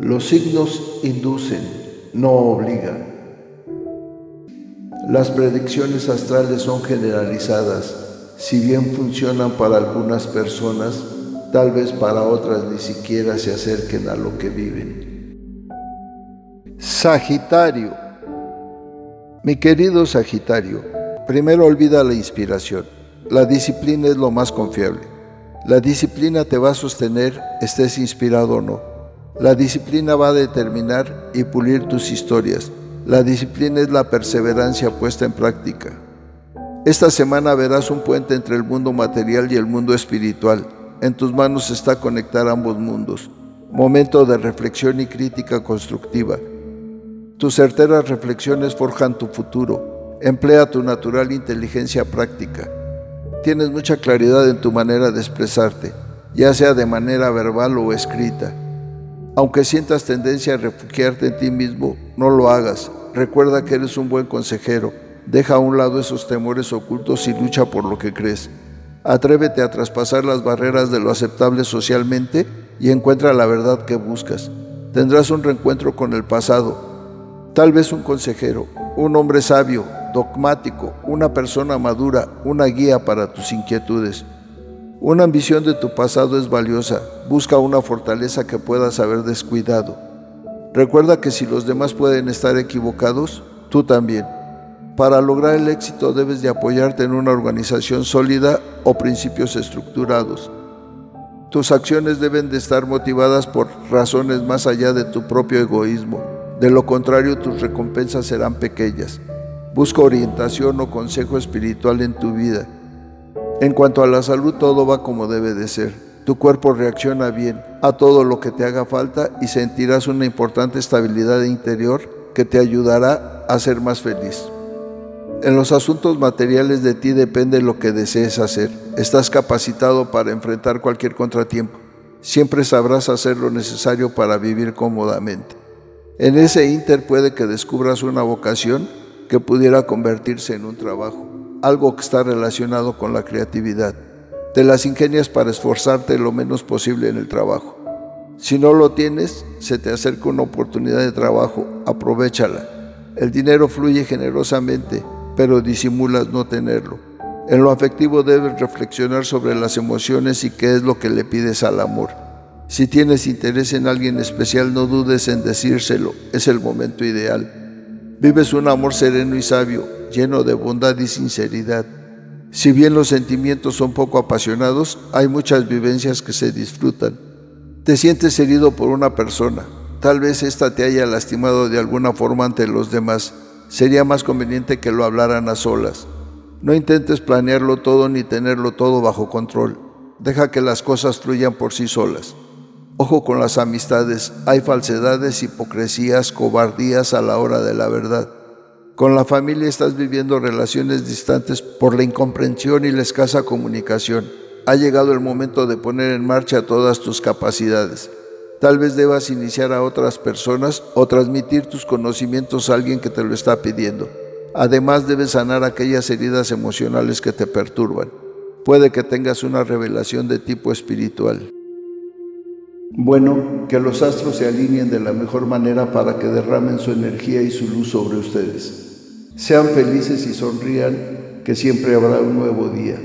Los signos inducen, no obligan. Las predicciones astrales son generalizadas. Si bien funcionan para algunas personas, tal vez para otras ni siquiera se acerquen a lo que viven. Sagitario. Mi querido Sagitario, primero olvida la inspiración. La disciplina es lo más confiable. La disciplina te va a sostener, estés inspirado o no. La disciplina va a determinar y pulir tus historias. La disciplina es la perseverancia puesta en práctica. Esta semana verás un puente entre el mundo material y el mundo espiritual. En tus manos está conectar ambos mundos. Momento de reflexión y crítica constructiva. Tus certeras reflexiones forjan tu futuro. Emplea tu natural inteligencia práctica. Tienes mucha claridad en tu manera de expresarte, ya sea de manera verbal o escrita. Aunque sientas tendencia a refugiarte en ti mismo, no lo hagas. Recuerda que eres un buen consejero. Deja a un lado esos temores ocultos y lucha por lo que crees. Atrévete a traspasar las barreras de lo aceptable socialmente y encuentra la verdad que buscas. Tendrás un reencuentro con el pasado. Tal vez un consejero, un hombre sabio, dogmático, una persona madura, una guía para tus inquietudes. Una ambición de tu pasado es valiosa. Busca una fortaleza que puedas haber descuidado. Recuerda que si los demás pueden estar equivocados, tú también. Para lograr el éxito debes de apoyarte en una organización sólida o principios estructurados. Tus acciones deben de estar motivadas por razones más allá de tu propio egoísmo. De lo contrario, tus recompensas serán pequeñas. Busca orientación o consejo espiritual en tu vida. En cuanto a la salud, todo va como debe de ser. Tu cuerpo reacciona bien a todo lo que te haga falta y sentirás una importante estabilidad interior que te ayudará a ser más feliz. En los asuntos materiales de ti depende lo que desees hacer. Estás capacitado para enfrentar cualquier contratiempo. Siempre sabrás hacer lo necesario para vivir cómodamente. En ese inter puede que descubras una vocación que pudiera convertirse en un trabajo algo que está relacionado con la creatividad. Te las ingenias para esforzarte lo menos posible en el trabajo. Si no lo tienes, se te acerca una oportunidad de trabajo, aprovechala. El dinero fluye generosamente, pero disimulas no tenerlo. En lo afectivo debes reflexionar sobre las emociones y qué es lo que le pides al amor. Si tienes interés en alguien especial, no dudes en decírselo, es el momento ideal. Vives un amor sereno y sabio, lleno de bondad y sinceridad. Si bien los sentimientos son poco apasionados, hay muchas vivencias que se disfrutan. Te sientes herido por una persona, tal vez ésta te haya lastimado de alguna forma ante los demás. Sería más conveniente que lo hablaran a solas. No intentes planearlo todo ni tenerlo todo bajo control. Deja que las cosas fluyan por sí solas. Ojo con las amistades, hay falsedades, hipocresías, cobardías a la hora de la verdad. Con la familia estás viviendo relaciones distantes por la incomprensión y la escasa comunicación. Ha llegado el momento de poner en marcha todas tus capacidades. Tal vez debas iniciar a otras personas o transmitir tus conocimientos a alguien que te lo está pidiendo. Además debes sanar aquellas heridas emocionales que te perturban. Puede que tengas una revelación de tipo espiritual. Bueno, que los astros se alineen de la mejor manera para que derramen su energía y su luz sobre ustedes. Sean felices y sonrían, que siempre habrá un nuevo día.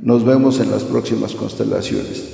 Nos vemos en las próximas constelaciones.